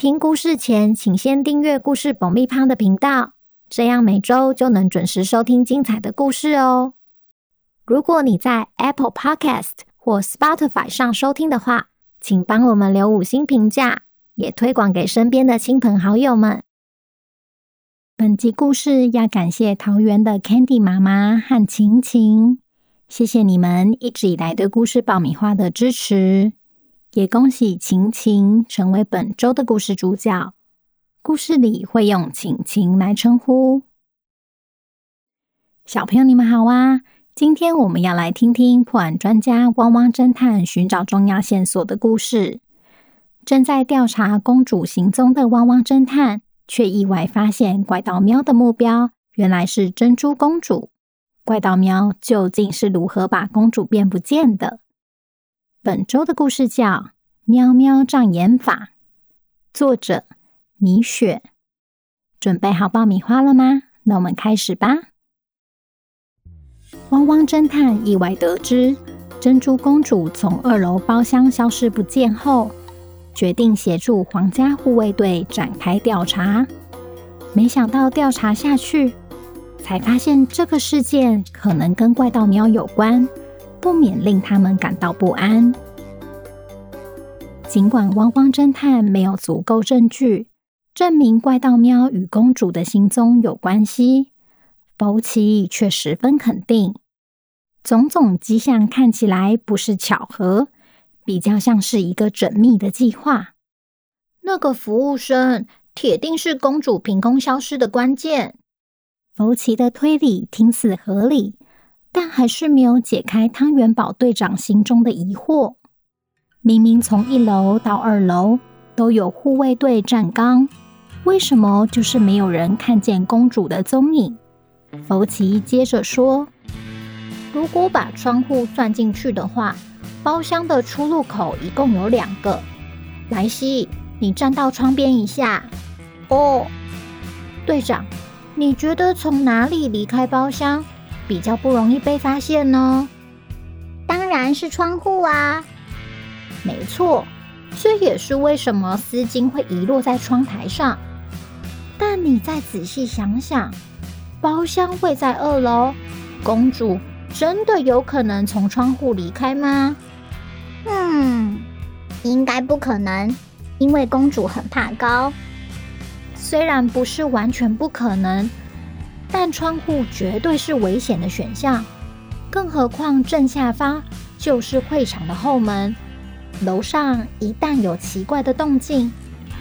听故事前，请先订阅故事爆米花的频道，这样每周就能准时收听精彩的故事哦。如果你在 Apple Podcast 或 Spotify 上收听的话，请帮我们留五星评价，也推广给身边的亲朋好友们。本集故事要感谢桃园的 Candy 妈妈和晴晴，谢谢你们一直以来对故事爆米花的支持。也恭喜晴晴成为本周的故事主角。故事里会用晴晴来称呼。小朋友，你们好啊！今天我们要来听听破案专家汪汪侦探寻找重要线索的故事。正在调查公主行踪的汪汪侦探，却意外发现怪盗喵的目标原来是珍珠公主。怪盗喵究竟是如何把公主变不见的？本周的故事叫《喵喵障眼法》，作者米雪。准备好爆米花了吗？那我们开始吧。汪汪侦探意外得知珍珠公主从二楼包厢消失不见后，决定协助皇家护卫队展开调查。没想到调查下去，才发现这个事件可能跟怪盗喵有关。不免令他们感到不安。尽管汪汪侦探没有足够证据证明怪盗喵与公主的行踪有关系，福奇却十分肯定，种种迹象看起来不是巧合，比较像是一个缜密的计划。那个服务生铁定是公主凭空消失的关键。福奇的推理听似合理。但还是没有解开汤圆宝队长心中的疑惑。明明从一楼到二楼都有护卫队站岗，为什么就是没有人看见公主的踪影？福奇接着说：“如果把窗户算进去的话，包厢的出入口一共有两个。莱西，你站到窗边一下。哦，队长，你觉得从哪里离开包厢？”比较不容易被发现呢？当然是窗户啊！没错，这也是为什么丝巾会遗落在窗台上。但你再仔细想想，包厢会在二楼，公主真的有可能从窗户离开吗？嗯，应该不可能，因为公主很怕高。虽然不是完全不可能。但窗户绝对是危险的选项，更何况正下方就是会场的后门，楼上一旦有奇怪的动静，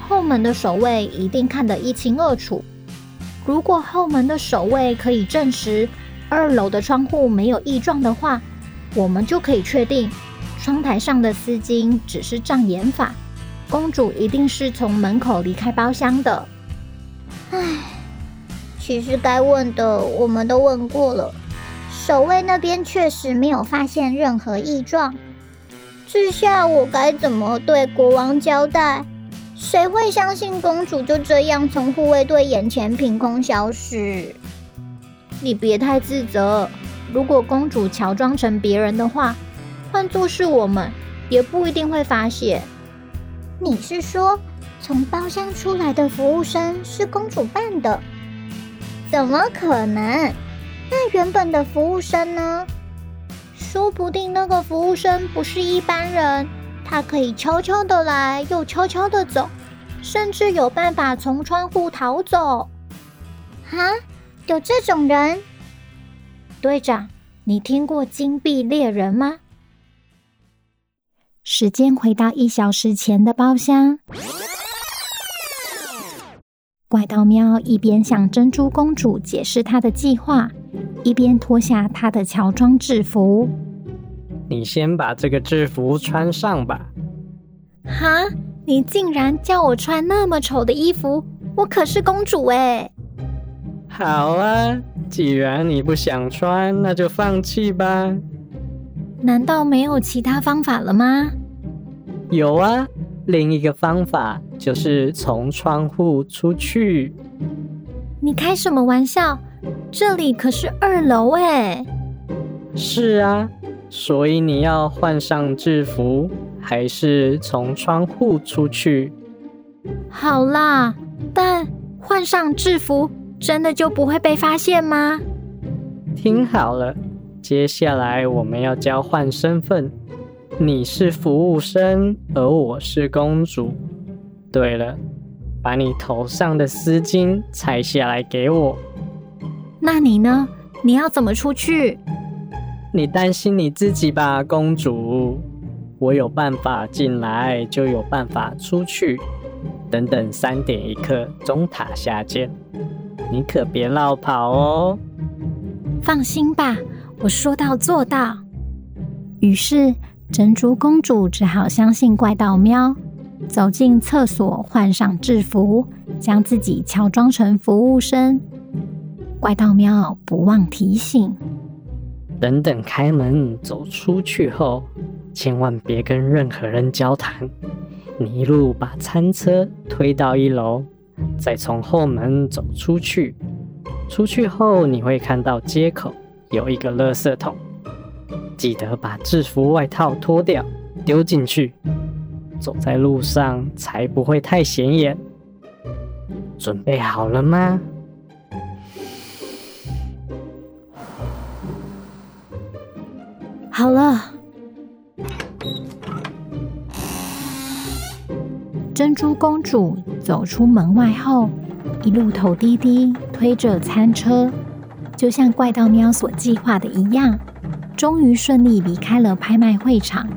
后门的守卫一定看得一清二楚。如果后门的守卫可以证实二楼的窗户没有异状的话，我们就可以确定窗台上的丝巾只是障眼法，公主一定是从门口离开包厢的。唉。其实该问的我们都问过了，守卫那边确实没有发现任何异状。这下我该怎么对国王交代？谁会相信公主就这样从护卫队眼前凭空消失？你别太自责。如果公主乔装成别人的话，换作是我们，也不一定会发现。你是说，从包厢出来的服务生是公主扮的？怎么可能？那原本的服务生呢？说不定那个服务生不是一般人，他可以悄悄的来，又悄悄的走，甚至有办法从窗户逃走。哈，有这种人？队长，你听过金币猎人吗？时间回到一小时前的包厢。怪盗喵一边向珍珠公主解释他的计划，一边脱下他的乔装制服。你先把这个制服穿上吧。哈！你竟然叫我穿那么丑的衣服？我可是公主哎！好啊，既然你不想穿，那就放弃吧。难道没有其他方法了吗？有啊，另一个方法就是从窗户出去。你开什么玩笑？这里可是二楼哎。是啊，所以你要换上制服，还是从窗户出去？好啦，但换上制服真的就不会被发现吗？听好了。接下来我们要交换身份，你是服务生，而我是公主。对了，把你头上的丝巾拆下来给我。那你呢？你要怎么出去？你担心你自己吧，公主。我有办法进来，就有办法出去。等等，三点一刻，钟塔下见。你可别落跑哦。放心吧。我说到做到，于是珍珠公主只好相信怪盗喵，走进厕所，换上制服，将自己乔装成服务生。怪盗喵不忘提醒：等等开门走出去后，千万别跟任何人交谈。你一路把餐车推到一楼，再从后门走出去。出去后你会看到街口。有一个垃圾桶，记得把制服外套脱掉，丢进去。走在路上才不会太显眼。准备好了吗？好了。珍珠公主走出门外后，一路头低低，推着餐车。就像怪盗喵所计划的一样，终于顺利离开了拍卖会场。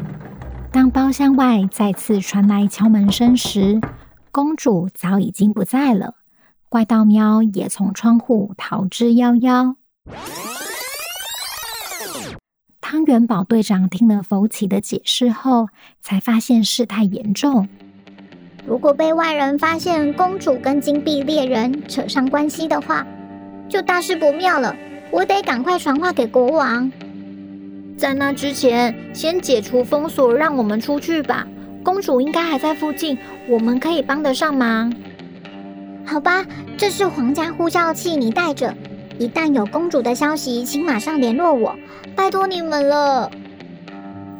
当包厢外再次传来敲门声时，公主早已经不在了，怪盗喵也从窗户逃之夭夭。汤圆宝队长听了福奇的解释后，才发现事态严重。如果被外人发现公主跟金币猎人扯上关系的话，就大事不妙了，我得赶快传话给国王。在那之前，先解除封锁，让我们出去吧。公主应该还在附近，我们可以帮得上忙。好吧，这是皇家呼叫器，你带着。一旦有公主的消息，请马上联络我，拜托你们了。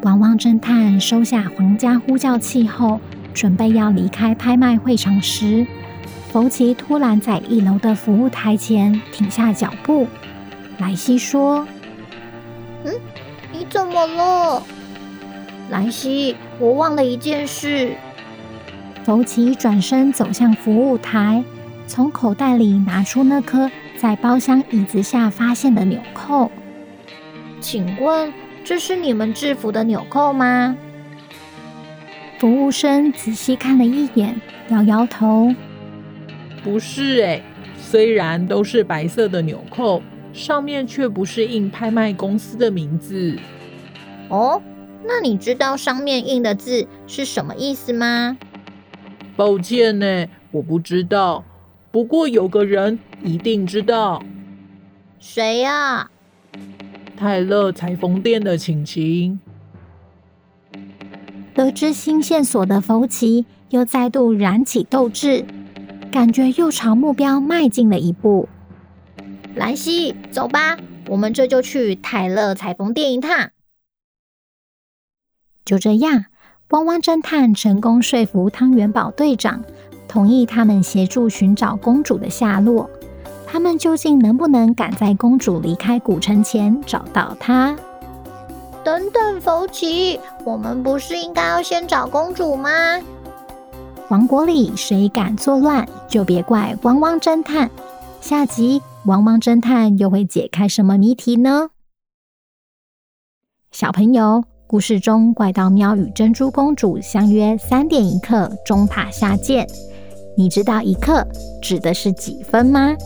汪汪侦探收下皇家呼叫器后，准备要离开拍卖会场时。福奇突然在一楼的服务台前停下脚步，莱西说：“嗯，你怎么了？”莱西，我忘了一件事。福奇转身走向服务台，从口袋里拿出那颗在包厢椅子下发现的纽扣。请问，这是你们制服的纽扣吗？服务生仔细看了一眼，摇摇头。不是诶，虽然都是白色的纽扣，上面却不是印拍卖公司的名字。哦，那你知道上面印的字是什么意思吗？抱歉呢，我不知道。不过有个人一定知道。谁呀？泰勒裁缝店的晴晴。得知新线索的福奇又再度燃起斗志。感觉又朝目标迈进了一步。兰西，走吧，我们这就去泰勒裁缝店一趟。就这样，汪汪侦探成功说服汤元宝队长，同意他们协助寻找公主的下落。他们究竟能不能赶在公主离开古城前找到她？等等，福奇，我们不是应该要先找公主吗？王国里谁敢作乱，就别怪汪汪侦探。下集汪汪侦探又会解开什么谜题呢？小朋友，故事中怪盗喵与珍珠公主相约三点一刻钟塔下见。你知道一刻指的是几分吗？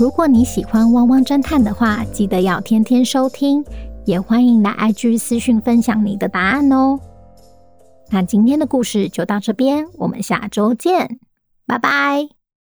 如果你喜欢汪汪侦探的话，记得要天天收听，也欢迎来 IG 私讯分享你的答案哦。那今天的故事就到这边，我们下周见，拜拜。